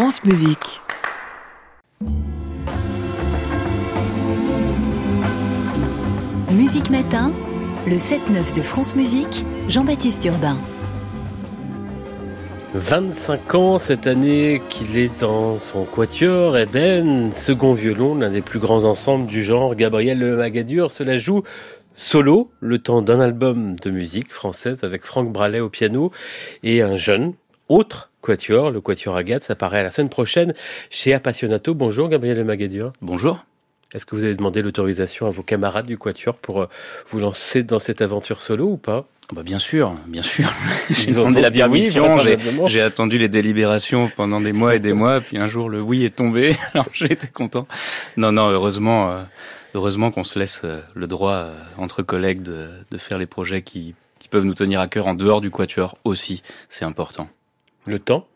France Musique. Musique Matin, le 7-9 de France Musique, Jean-Baptiste Urbain. 25 ans cette année qu'il est dans son quatuor Eben, second violon, l'un des plus grands ensembles du genre. Gabriel Magadur cela joue solo, le temps d'un album de musique française avec Franck Bralet au piano et un jeune, autre quatuor, le quatuor Agathe, ça paraît à la semaine prochaine chez Appassionato. Bonjour Gabriel Magadur. Bonjour. Est-ce que vous avez demandé l'autorisation à vos camarades du Quatuor pour euh, vous lancer dans cette aventure solo ou pas? Bah bien sûr, bien sûr. j'ai demandé la permission, j'ai attendu les délibérations pendant des mois et des mois, puis un jour le oui est tombé, alors j'ai été content. Non, non, heureusement, euh, heureusement qu'on se laisse euh, le droit entre collègues de, de faire les projets qui, qui peuvent nous tenir à cœur en dehors du Quatuor aussi, c'est important. Le temps,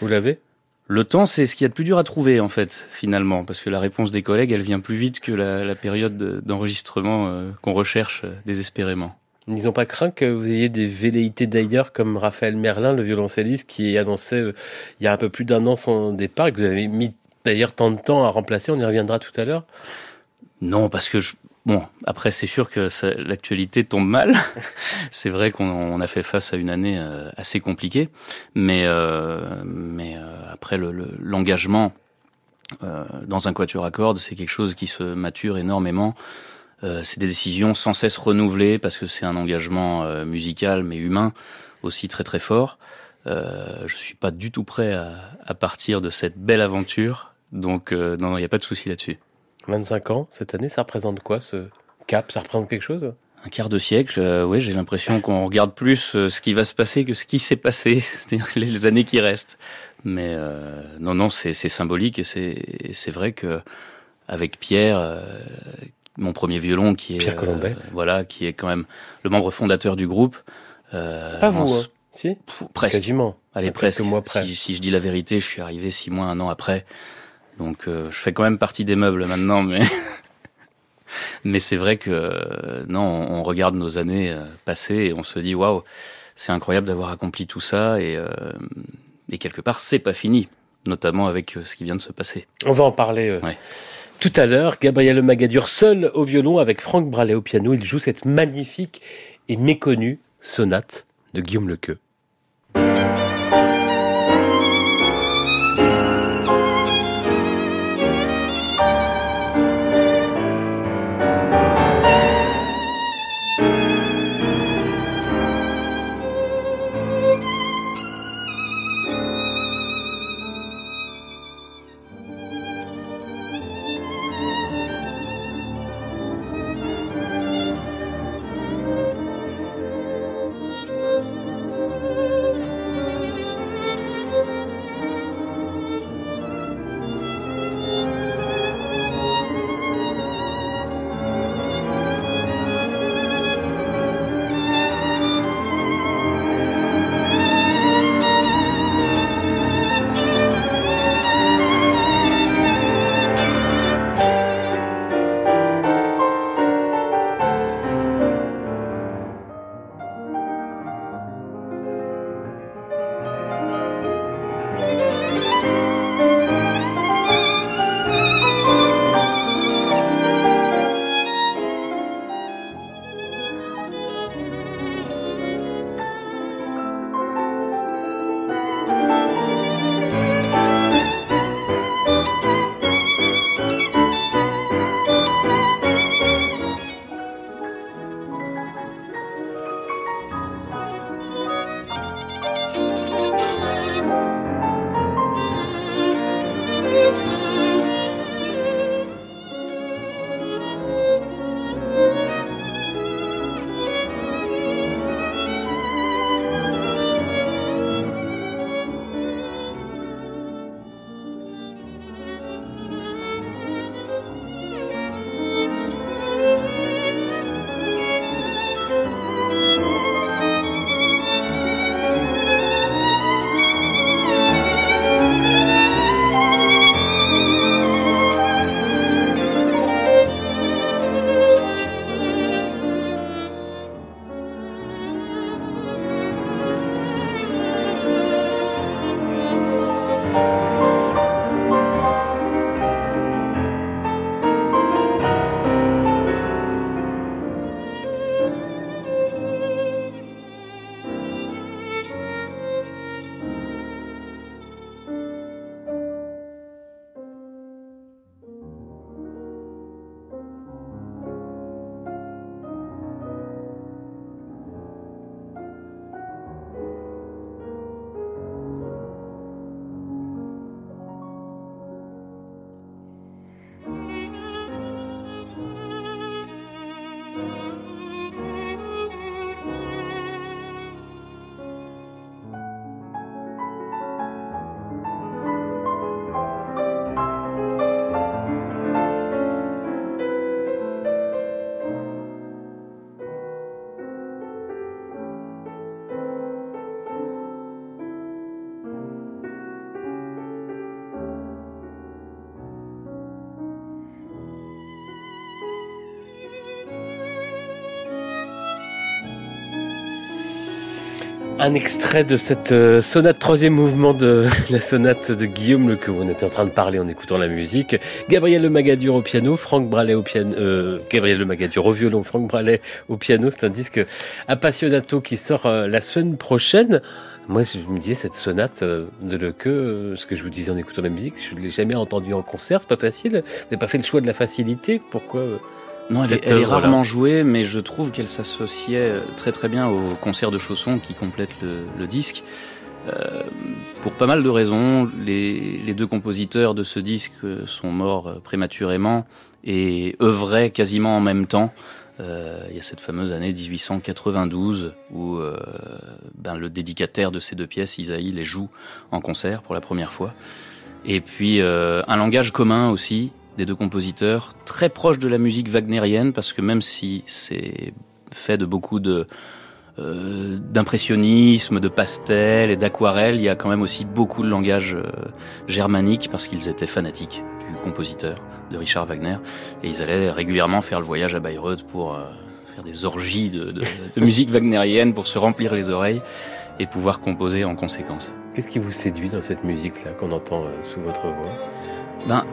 vous l'avez? Le temps, c'est ce qu'il y a de plus dur à trouver, en fait, finalement, parce que la réponse des collègues, elle vient plus vite que la, période d'enregistrement euh, qu'on recherche euh, désespérément. Ils n'ont pas craint que vous ayez des velléités d'ailleurs, comme Raphaël Merlin, le violoncelliste, qui annonçait euh, il y a un peu plus d'un an son départ, et que vous avez mis d'ailleurs tant de temps à remplacer, on y reviendra tout à l'heure? Non, parce que je, Bon, après c'est sûr que l'actualité tombe mal. c'est vrai qu'on a fait face à une année euh, assez compliquée, mais euh, mais euh, après l'engagement dans un quatuor à cordes, c'est quelque chose qui se mature énormément. c'est des décisions sans cesse renouvelées parce que c'est un engagement musical mais humain aussi très très fort. je suis pas du tout prêt à, à partir de cette belle aventure, donc non, il n'y a pas de souci là-dessus. 25 ans cette année, ça représente quoi ce cap? Ça représente quelque chose? Un quart de siècle, euh, oui, j'ai l'impression qu'on regarde plus euh, ce qui va se passer que ce qui s'est passé, c'est-à-dire les années qui restent. Mais euh, non, non, c'est symbolique et c'est vrai que avec Pierre, mon premier violon, qui est Pierre Colombet, voilà, qui est quand même le membre fondateur du groupe. Pas vous, hein. si? Presque. Quasiment. Allez, presque. Mois près. Si, si, je dis la vérité, je suis arrivé six mois, un an après. Donc euh, je fais quand même partie des meubles maintenant, mais mais c'est vrai que euh, non, on, regarde nos années euh, passées et on se dit waouh, c'est incroyable d'avoir accompli tout ça et et quelque part c'est pas fini, notamment avec ce qui vient de se passer. On va en parler. Tout à l'heure, Gabriel Magadur seul au violon avec Franck Bralet au piano, il joue cette magnifique et méconnue sonate de Guillaume Lequeux. Un extrait de cette euh, sonate, troisième mouvement de la sonate de Guillaume que On était en train de parler en écoutant la musique. Gabriel Le Magadur au piano, Franck Bralet au piano, euh, Gabriel Le Magadur au violon, Franck Bralet au piano. C'est un disque appassionato qui sort euh, la semaine prochaine. Moi, je me disais, cette sonate de Leque, ce que je vous disais en écoutant la musique, je ne l'ai jamais entendue en concert, c'est pas facile. Vous n'avez pas fait le choix de la facilité. Pourquoi non, elle, est, rarement jouée, mais je trouve qu'elle s'associait très très bien au concert de chaussons qui complète le, disque. Euh, pour pas mal de raisons, les, les, deux compositeurs de ce disque sont morts euh, prématurément et œuvraient quasiment en même temps. Euh, il y a cette fameuse année 1892 où euh, ben, le dédicataire de ces deux pièces, Isaïe, les joue en concert pour la première fois. Et puis euh, un langage commun aussi, des deux compositeurs, très proche de la musique wagnérienne, parce que même si c'est fait de beaucoup de euh, d'impressionnisme, de pastel et d'aquarelle, il y a quand même aussi beaucoup de langage euh, germanique, parce qu'ils étaient fanatiques du compositeur, de Richard Wagner, et ils allaient régulièrement faire le voyage à Bayreuth pour euh, faire des orgies de, de, de musique wagnérienne, pour se remplir les oreilles et pouvoir composer en conséquence. Qu'est-ce qui vous séduit dans cette musique-là qu'on entend sous votre voix? Ben,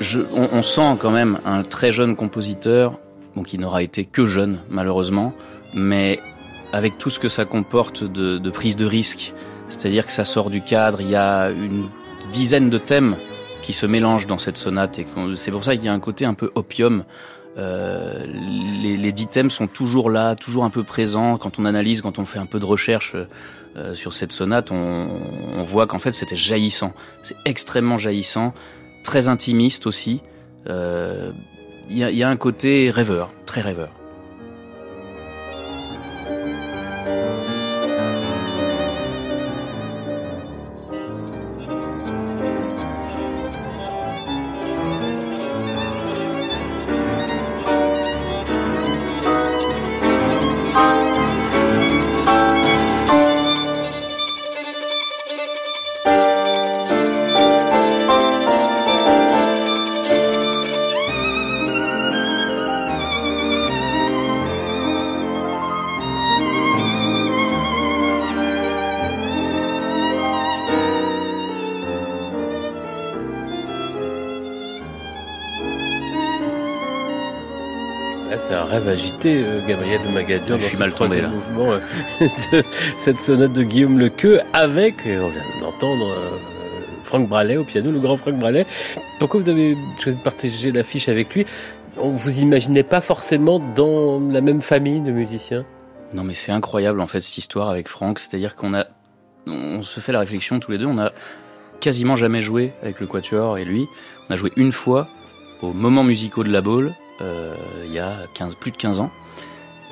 je, on, on, sent quand même un très jeune compositeur, bon, qui n'aura été que jeune malheureusement, mais avec tout ce que ça comporte de, de prise de risque, c'est-à-dire que ça sort du cadre, il y a une dizaine de thèmes qui se mélangent dans cette sonate et c'est pour ça qu'il y a un côté un peu opium. Euh, les, les dix thèmes sont toujours là, toujours un peu présents. Quand on analyse, quand on fait un peu de recherche euh, sur cette sonate, on, on voit qu'en fait c'était jaillissant. C'est extrêmement jaillissant très intimiste aussi. Il euh, a, y a un côté rêveur, très rêveur. Rêve agité, euh, Gabriel de je suis mal tombé là. mouvement euh, de cette sonate de Guillaume Lequeux avec, on vient d'entendre, euh, Franck Bralet au piano, le grand Franck Bralet. Pourquoi vous avez choisi de partager l'affiche avec lui? On vous imaginait pas forcément dans la même famille de musiciens? Non, mais c'est incroyable en fait cette histoire avec Franck. C'est-à-dire qu'on a, on se fait la réflexion tous les deux. On a quasiment jamais joué avec le Quatuor et lui. On a joué une fois au moment musicaux de la Baule il y a 15, plus de 15 ans.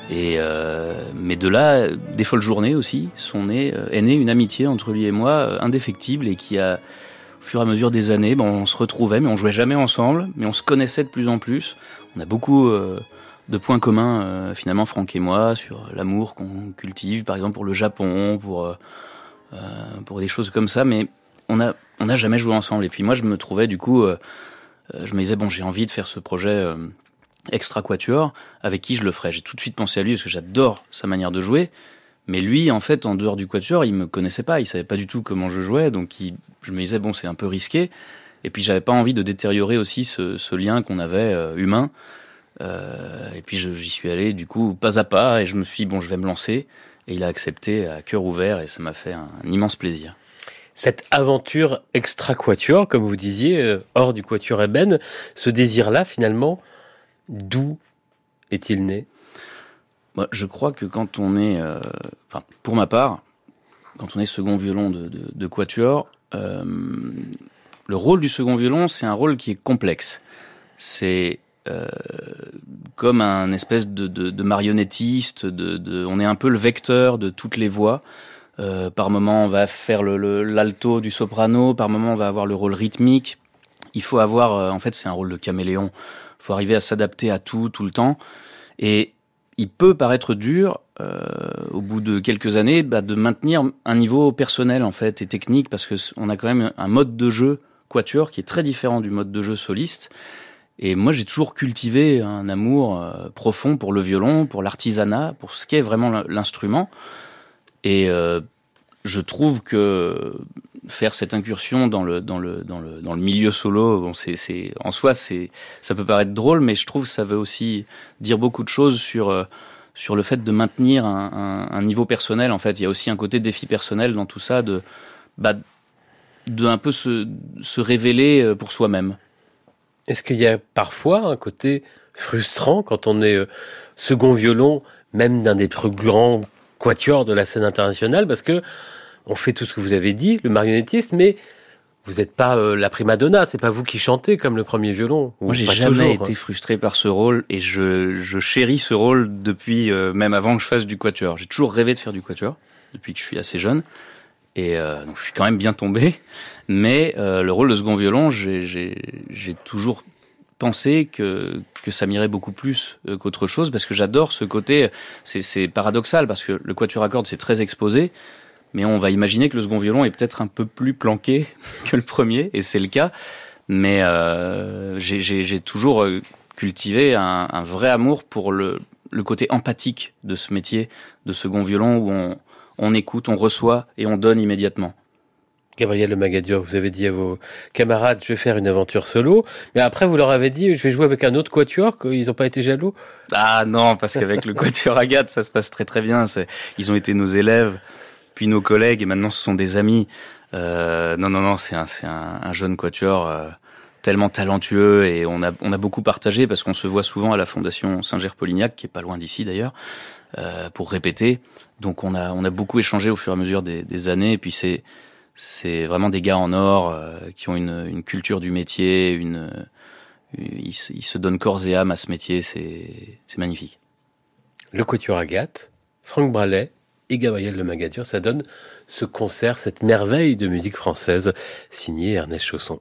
Et euh, mais de là, des folles journées aussi, sont nées, euh, est née une amitié entre lui et moi euh, indéfectible et qui a, au fur et à mesure des années, bon, on se retrouvait, mais on jouait jamais ensemble, mais on se connaissait de plus en plus. On a beaucoup euh, de points communs euh, finalement, Franck et moi, sur l'amour qu'on cultive, par exemple pour le Japon, pour pour des choses comme ça, mais on a on n'a jamais joué ensemble. Et puis moi, je me trouvais du coup, je me disais bon, j'ai envie de faire ce projet extra quatuor, avec qui je le ferais. J'ai tout de suite pensé à lui parce que j'adore sa manière de jouer. Mais lui, en fait, en dehors du quatuor, il me connaissait pas, il savait pas du tout comment je jouais, donc il, je me disais bon, c'est un peu risqué. Et puis j'avais pas envie de détériorer aussi ce, lien qu'on avait euh, humain. Euh, et puis j'y suis allé du coup pas à pas, et je me suis dit bon, je vais me lancer. Et il a accepté à cœur ouvert, et ça m'a fait un, immense plaisir. Cette aventure extra quatuor, comme vous disiez, euh, hors du quatuor ébène, ce désir-là, finalement, D'où est-il né? Moi, Je crois que quand on est, euh, pour ma part, quand on est second violon de, de, quatuor, euh, le rôle du second violon, c'est un rôle qui est complexe. C'est euh, comme un espèce de, de, marionnettiste, on est un peu le vecteur de toutes les voix. Par moment, on va faire l'alto le, du soprano, par moment, on va avoir le rôle rythmique. Il faut avoir, en fait, c'est un rôle de caméléon faut arriver à s'adapter à tout, tout le temps. Et il peut paraître dur, euh, au bout de quelques années, bah, de maintenir un niveau personnel en fait et technique, parce que on a quand même un mode de jeu quatuor qui est très différent du mode de jeu soliste. Et moi, j'ai toujours cultivé un amour euh, profond pour le violon, pour l'artisanat, pour ce qu'est vraiment l'instrument. Et je trouve que faire cette incursion dans le dans le dans le dans le milieu solo c'est en soi c'est ça peut paraître drôle mais je trouve que ça veut aussi dire beaucoup de choses sur euh, sur le fait de maintenir un, niveau personnel en fait. Il y a aussi un côté défi personnel dans tout ça de bah, de un peu se se révéler euh, pour soi-même. Est-ce qu'il y a parfois un côté frustrant quand on est euh, second violon même d'un des plus grands quatuors de la scène internationale? Parce que on fait tout ce que vous avez dit, le marionnettiste, mais vous n'êtes pas euh, la prima donna, c'est pas vous qui chantez comme le premier violon. Moi, j'ai jamais été frustré par ce rôle et je, je chéris ce rôle depuis euh, même avant que je fasse du quatuor. J'ai toujours rêvé de faire du quatuor depuis que je suis assez jeune et euh, donc je suis quand même bien tombé. Mais le rôle de second violon, j'ai toujours pensé que que ça m'irait beaucoup plus qu'autre chose parce que j'adore ce côté. C'est paradoxal parce que le quatuor à cordes c'est très exposé mais on va imaginer que le second violon est peut-être un peu plus planqué que le premier, et c'est le cas. Mais euh, j'ai toujours euh, cultivé un, un, vrai amour pour le, le, côté empathique de ce métier de second violon où on, on écoute, on reçoit et on donne immédiatement. Gabriel Le Magadur, vous avez dit à vos camarades, je vais faire une aventure solo, mais après vous leur avez dit, je vais jouer avec un autre quatuor, qu'ils n'ont pas été jaloux? Ah non, parce qu'avec le quatuor Agathe, ça se passe très très bien. Ils ont été nos élèves puis nos collègues, et maintenant ce sont des amis. Euh, non, non, non, c'est un, un, un, jeune quatuor euh, tellement talentueux et on a, on a beaucoup partagé parce qu'on se voit souvent à la Fondation Saint-Ger-Polignac, qui est pas loin d'ici d'ailleurs, euh, pour répéter. Donc on a, on a beaucoup échangé au fur et à mesure des, des années. Et puis c'est, vraiment des gars en or euh, qui ont une, une, culture du métier, une, ils, ils, se donnent corps et âme à ce métier. C'est magnifique. Le Quatuor Agathe, Franck Bralet, et Gabriel Le Magadur. Ça donne ce concert, cette merveille de musique française, signé Ernest Chausson.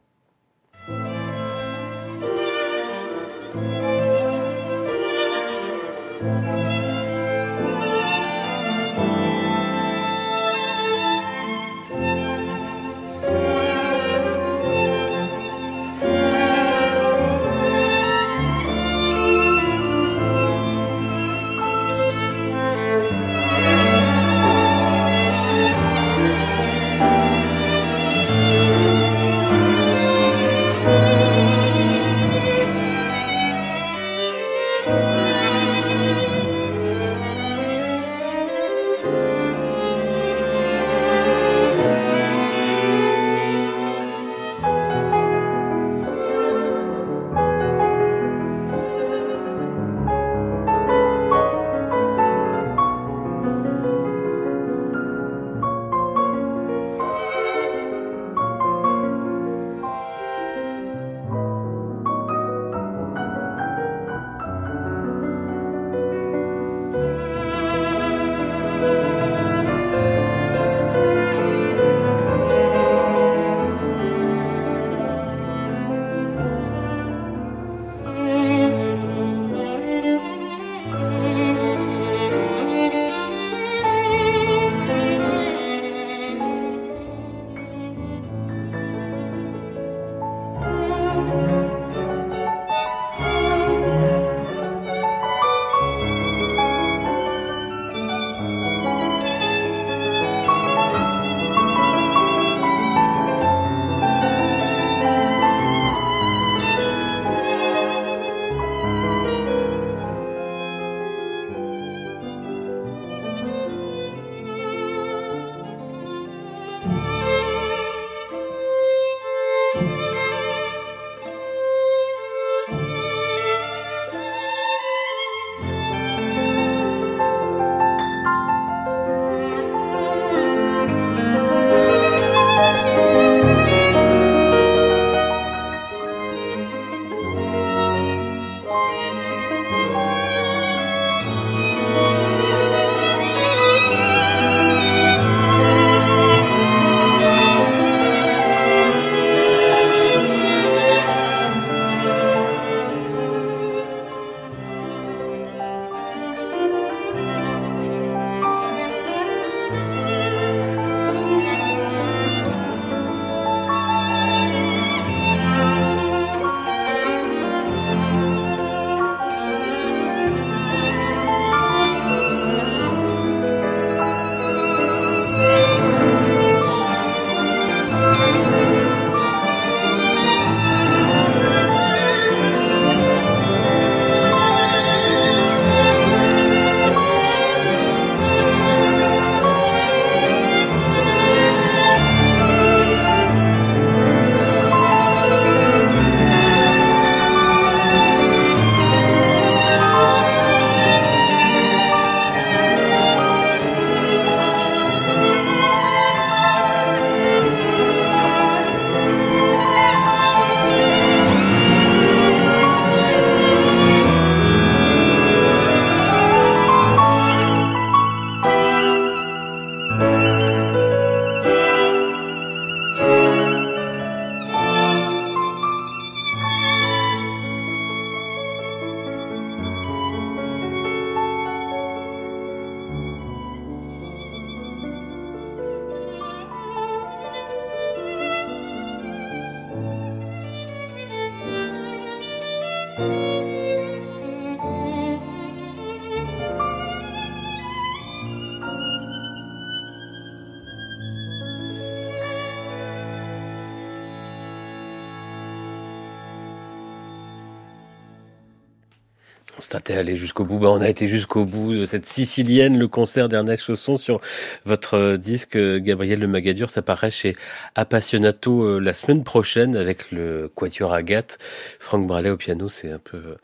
On s'était allé jusqu'au bout. Bah, on a été jusqu'au bout de cette sicilienne, le concert d'Ernest Chausson sur votre euh, disque euh, Gabriel Le Magadur. Ça paraît chez Appassionato euh, la semaine prochaine avec le Quatuor Agathe. Franck Bralet au piano, c'est un peu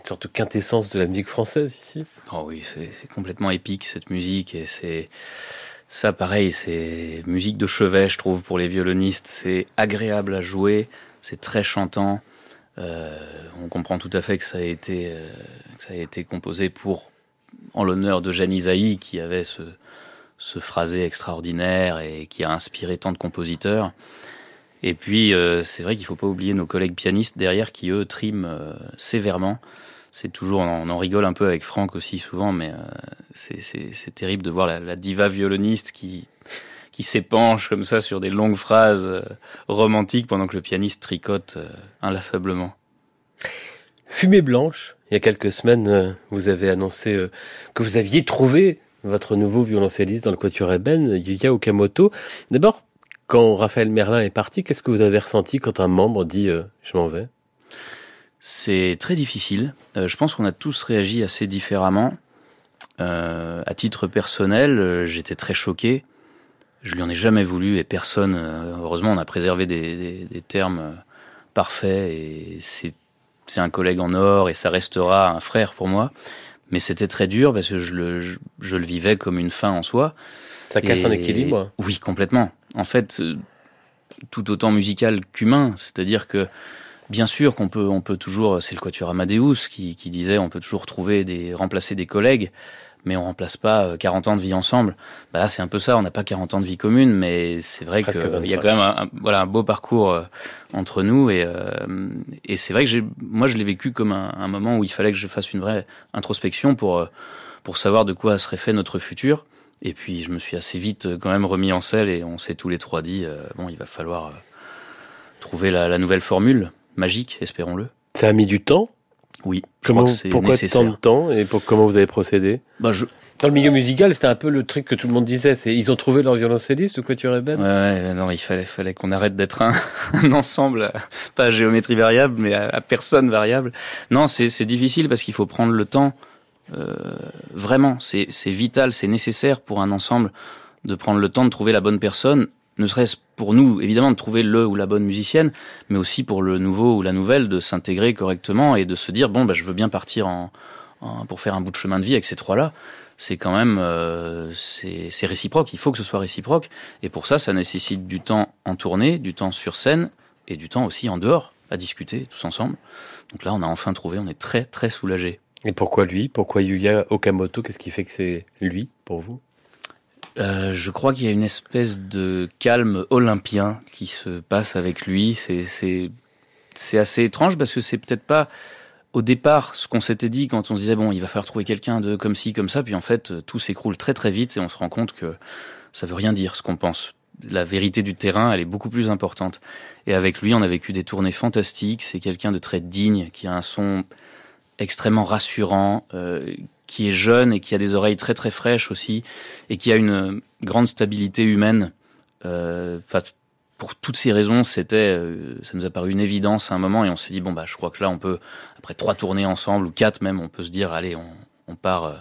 une sorte de quintessence de la musique française ici. Oh oui, c'est complètement épique cette musique et c'est ça pareil, c'est musique de chevet, je trouve, pour les violonistes. C'est agréable à jouer, c'est très chantant. Euh, on comprend tout à fait que ça a été, euh, composé pour, en l'honneur de Jeanne Isaïe, qui avait ce, phrasé extraordinaire et qui a inspiré tant de compositeurs. Et puis, euh, c'est vrai qu'il faut pas oublier nos collègues pianistes derrière qui, eux, triment sévèrement. C'est toujours, on en rigole un peu avec Franck aussi souvent, mais c'est terrible de voir la diva violoniste qui, qui s'épanche comme ça sur des longues phrases euh, romantiques pendant que le pianiste tricote euh, inlassablement. Fumée blanche, il y a quelques semaines, euh, vous avez annoncé que vous aviez trouvé votre nouveau violoncelliste dans le Quatuor Eben, Yuya Okamoto. D'abord, quand Raphaël Merlin est parti, qu'est-ce que vous avez ressenti quand un membre dit je m'en vais C'est très difficile. je pense qu'on a tous réagi assez différemment. à titre personnel, j'étais très choqué. Je lui en ai jamais voulu et personne. Euh, heureusement, on a préservé des, des, termes euh, parfaits et c'est c'est un collègue en or et ça restera un frère pour moi. Mais c'était très dur parce que je le, je, le vivais comme une fin en soi. Ça casse un équilibre Oui, complètement. En fait, euh, tout autant musical qu'humain. C'est-à-dire que, bien sûr qu'on peut, on peut toujours, c'est le quatuor Amadeus qui, qui disait, on peut toujours trouver des, remplacer des collègues mais on remplace pas 40 euh, ans de vie ensemble. Bah là, c'est un peu ça. On n'a pas 40 ans de vie commune, mais c'est vrai qu'il y a quand même un, voilà un beau parcours euh, entre nous et, euh, et c'est vrai que moi, je l'ai vécu comme un, un, moment où il fallait que je fasse une vraie introspection pour pour savoir de quoi serait fait notre futur. Et puis, je me suis assez vite quand même remis en selle et on s'est tous les trois dit bon, il va falloir trouver la, la nouvelle formule magique, espérons-le. Ça a mis du temps oui. Comment, pourquoi tant de temps et pour, comment vous avez procédé bah, je... Dans le milieu musical, c'était un peu le truc que tout le monde disait. C'est ils ont trouvé leur violoncelliste ou quoi tu répètes ouais, non, il fallait, fallait qu'on arrête d'être un, un, ensemble, pas à géométrie variable, mais à, personne variable. Non, c'est difficile parce qu'il faut prendre le temps. Euh, vraiment, c'est vital, c'est nécessaire pour un ensemble de prendre le temps de trouver la bonne personne ne serait-ce pour nous, évidemment, de trouver le ou la bonne musicienne, mais aussi pour le nouveau ou la nouvelle de s'intégrer correctement et de se dire, bon, bah, je veux bien partir en, pour faire un bout de chemin de vie avec ces trois-là. C'est quand même, euh, c'est réciproque. Il faut que ce soit réciproque. Et pour ça, ça nécessite du temps en tournée, du temps sur scène et du temps aussi en dehors à discuter tous ensemble. Donc là, on a enfin trouvé, on est très, très soulagés. Et pourquoi lui? Pourquoi Yuya Okamoto? Qu'est-ce qui fait que c'est lui pour vous? Euh, je crois qu'il y a une espèce de calme olympien qui se passe avec lui. C'est assez étrange parce que c'est peut-être pas au départ ce qu'on s'était dit quand on se disait bon il va falloir trouver quelqu'un de comme ci comme ça puis en fait tout s'écroule très très vite et on se rend compte que ça veut rien dire ce qu'on pense. La vérité du terrain, elle est beaucoup plus importante. Et avec lui, on a vécu des tournées fantastiques. C'est quelqu'un de très digne, qui a un son extrêmement rassurant, euh, qui est jeune et qui a des oreilles très très fraîches aussi, et qui a une grande stabilité humaine. Euh, pour toutes ces raisons, c'était, euh, ça nous a paru une évidence à un moment, et on s'est dit bon bah je crois que là on peut, après trois tournées ensemble ou quatre même, on peut se dire allez on, on part euh,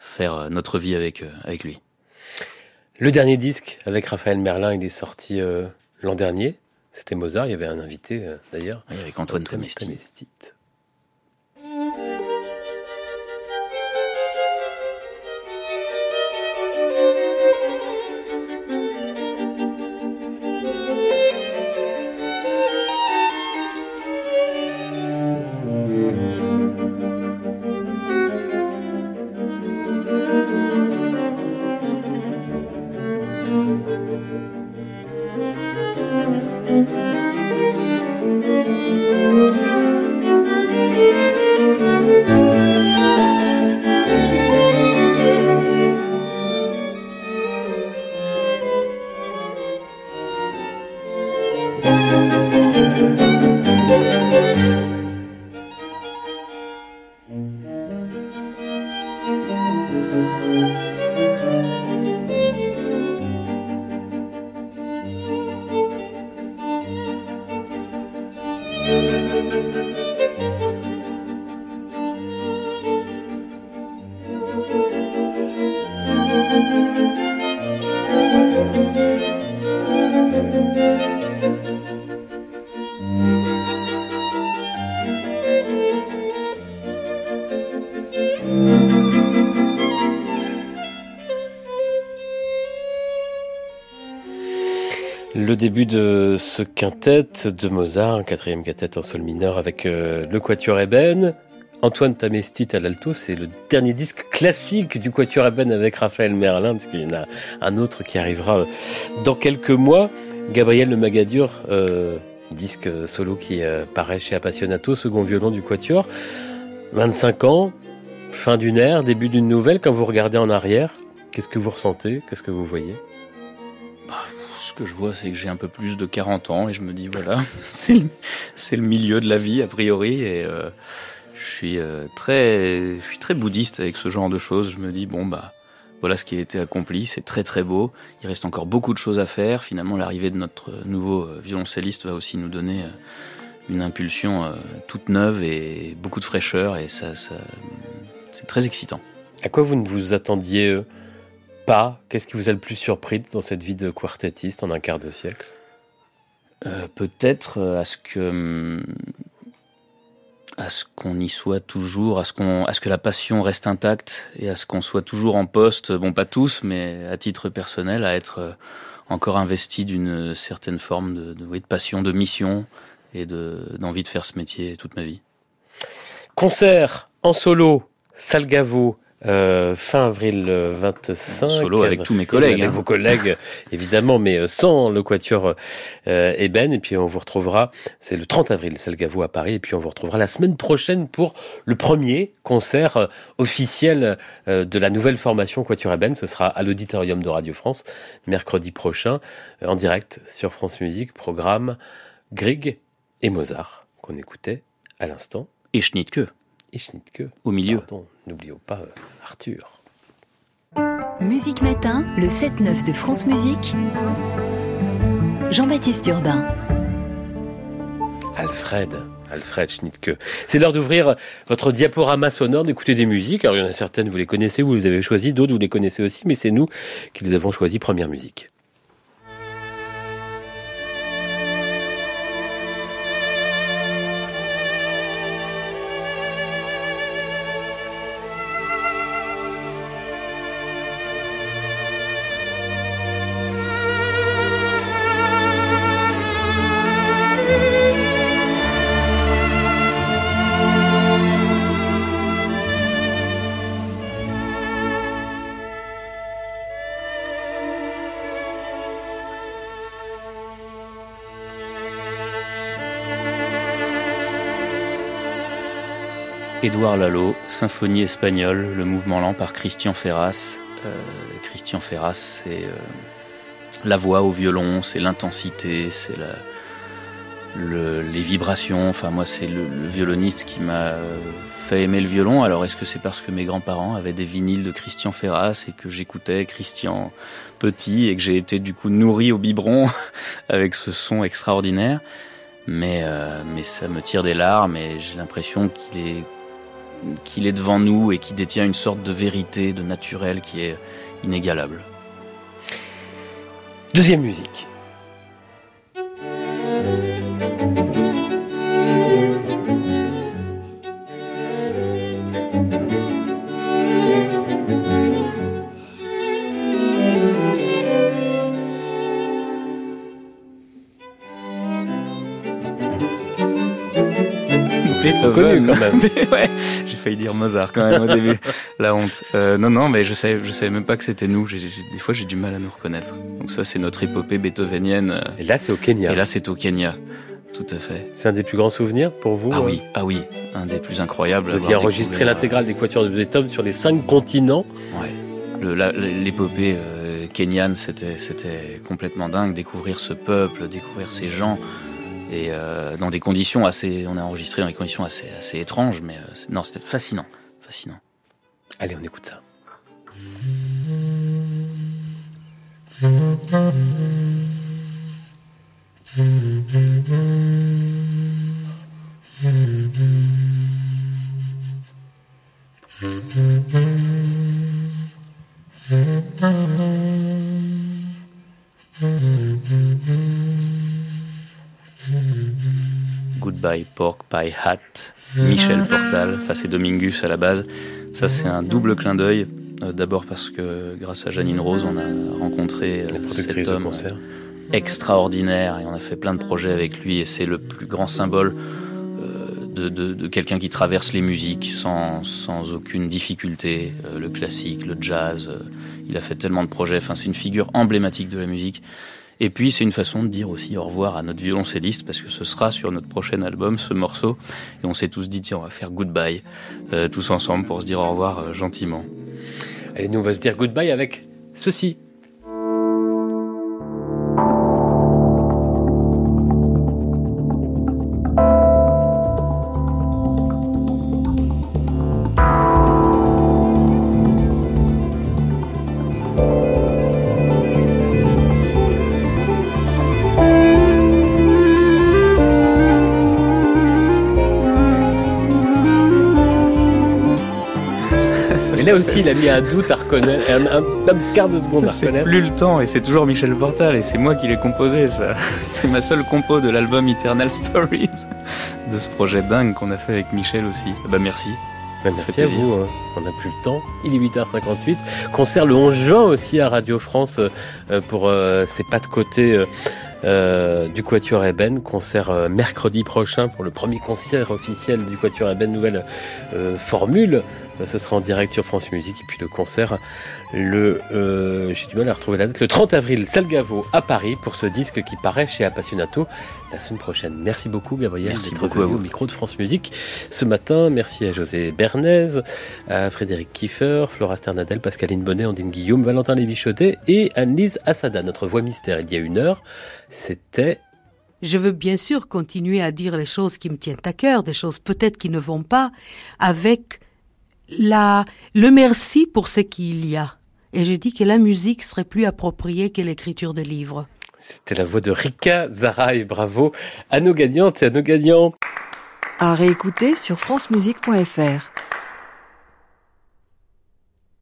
faire notre vie avec avec lui. Le dernier disque avec Raphaël Merlin, il est sorti l'an dernier. C'était Mozart. Il y avait un invité d'ailleurs. Oui, avec Antoine, Antoine Tamestit. Début de ce quintet de Mozart, quatrième quintet en sol mineur avec euh, le Quatuor Eben. Antoine Tamestit à l'alto, c'est le dernier disque classique du Quatuor Eben avec Raphaël Merlin, parce qu'il y en a un autre qui arrivera euh, dans quelques mois. Gabriel Le Magadur, euh, disque solo qui paraît chez Appassionato, second violon du Quatuor. 25 ans, fin d'une ère, début d'une nouvelle. Quand vous regardez en arrière, qu'est-ce que vous ressentez? Qu'est-ce que vous voyez? Que je vois, c'est que j'ai un peu plus de 40 ans et je me dis, voilà, c'est le, milieu de la vie, a priori. Et euh, je, suis, euh, très, je suis très bouddhiste avec ce genre de choses. Je me dis, bon, bah, voilà ce qui a été accompli, c'est très très beau. Il reste encore beaucoup de choses à faire. Finalement, l'arrivée de notre nouveau euh, violoncelliste va aussi nous donner une impulsion toute neuve et beaucoup de fraîcheur. Et ça, ça c'est très excitant. À quoi vous ne vous attendiez pas Qu'est-ce qui vous a le plus surpris dans cette vie de quartettiste en un quart de siècle? Euh, Peut-être euh, à ce que hum, à ce qu'on y soit toujours, à ce qu'on, à ce que la passion reste intacte et à ce qu'on soit toujours en poste. Bon, pas tous, mais à titre personnel, à être euh, encore investi d'une certaine forme de, de, de passion, de mission et de, d'envie de faire ce métier toute ma vie. Concert en solo, Salgavo, euh, fin avril 25. Solo avec tous mes collègues. Avec hein. vos collègues, évidemment, mais euh, sans le quatuor euh, Eben. Et puis on vous retrouvera, c'est le 30 avril, Salgavo à Paris. Et puis on vous retrouvera la semaine prochaine pour le premier concert euh, officiel de la nouvelle formation Quatuor Eben. Ce sera à l'auditorium de Radio France, mercredi prochain, en direct sur France Musique, programme Grieg et Mozart, qu'on écoutait à l'instant. Et Schnittke et Schnittke. Au milieu. n'oublions pas euh, Arthur. Musique Matin, le 7-9 de France Musique. Jean-Baptiste Urbain. Alfred. Alfred Schnittke. C'est l'heure d'ouvrir votre diaporama sonore, d'écouter des musiques. Alors il y en a certaines, vous les connaissez, vous les avez choisies, d'autres vous les connaissez aussi, mais c'est nous qui les avons choisies première musique. Édouard Lalo, Symphonie espagnole, le mouvement lent par Christian Ferras. Euh, Christian Ferras, c'est euh, la voix au violon, c'est l'intensité, c'est les vibrations. Enfin, moi, c'est le, violoniste qui m'a fait aimer le violon. Alors, est-ce que c'est parce que mes grands-parents avaient des vinyles de Christian Ferras et que j'écoutais Christian petit et que j'ai été du coup nourri au biberon avec ce son extraordinaire? Mais, euh, mais ça me tire des larmes et j'ai l'impression qu'il est qu'il est devant nous et qui détient une sorte de vérité, de naturel qui est inégalable. Deuxième musique. Connu quand même. ouais, j'ai failli dire Mozart quand même au début. La honte. Euh, non, non, mais je savais, je savais même pas que c'était nous. des fois, j'ai du mal à nous reconnaître. Donc ça, c'est notre épopée beethovenienne. Euh, et là, c'est au Kenya. Et là, c'est au Kenya. Tout à fait. C'est un des plus grands souvenirs pour vous Ah oui, euh ah oui, un des plus incroyables. Vous aviez enregistré l'intégrale des quatuors de Beethoven sur les cinq continents. Ouais. L'épopée euh, kenyane, c'était, c'était complètement dingue. Découvrir ce peuple, découvrir ces gens et euh, dans des conditions assez, on a enregistré dans des conditions assez, assez étranges, mais euh, non, c'était fascinant, fascinant. Allez, on écoute ça. Goodbye Pork Pie Hat, Michel Portal, enfin c'est Domingus à la base. Ça c'est un double clin d'œil. Euh, d'abord parce que grâce à Janine Rose, on a rencontré euh, cet homme extraordinaire et on a fait plein de projets avec lui et c'est le plus grand symbole euh, de, quelqu'un qui traverse les musiques sans, sans aucune difficulté, euh, le classique, le jazz. Euh, il a fait tellement de projets. Enfin, c'est une figure emblématique de la musique. Et puis c'est une façon de dire aussi au revoir à notre violoncelliste parce que ce sera sur notre prochain album ce morceau. Et on s'est tous dit tiens on va faire goodbye tous ensemble pour se dire au revoir gentiment. Allez nous on va se dire goodbye avec ceci. Aussi, il a mis un doute à reconnaître, un, un, quart de seconde à reconnaître. C'est plus le temps, et c'est toujours Michel Portal, et c'est moi qui l'ai composé, ça. C'est ma seule compo de l'album Eternal Stories, de ce projet dingue qu'on a fait avec Michel aussi. Bah merci. Bah, merci à vous, hein. on n'a plus le temps. Il est 8h58. Concert le 11 juin aussi à Radio France euh, pour euh, ses pas de côté. Euh, du Quatuor Eben, concert mercredi prochain pour le premier concert officiel du Quatuor Eben, nouvelle formule ce sera en direct sur France Musique. Et puis le concert, le, euh, j'ai du mal à retrouver la date, le 30 avril, Salgavo à Paris pour ce disque qui paraît chez Appassionato la semaine prochaine. Merci beaucoup Gabriel Merci beaucoup à vous. au micro de France Musique ce matin. Merci à José Bernays, à Frédéric Kiefer, Flora Sternadel, Pascaline Bonnet, Andine Guillaume, Valentin Lévy-Chaudet et Anne-Lise Assada, notre voix mystère. Il y a une heure, c'était je veux bien sûr continuer à dire les choses qui me tiennent à cœur, des choses peut-être qui ne vont pas, avec la, le merci pour ce qu'il y a. Et je dis que la musique serait plus appropriée que l'écriture de livres. C'était la voix de Rika Zara et bravo à nos gagnantes et à nos gagnants. À réécouter sur francemusique.fr.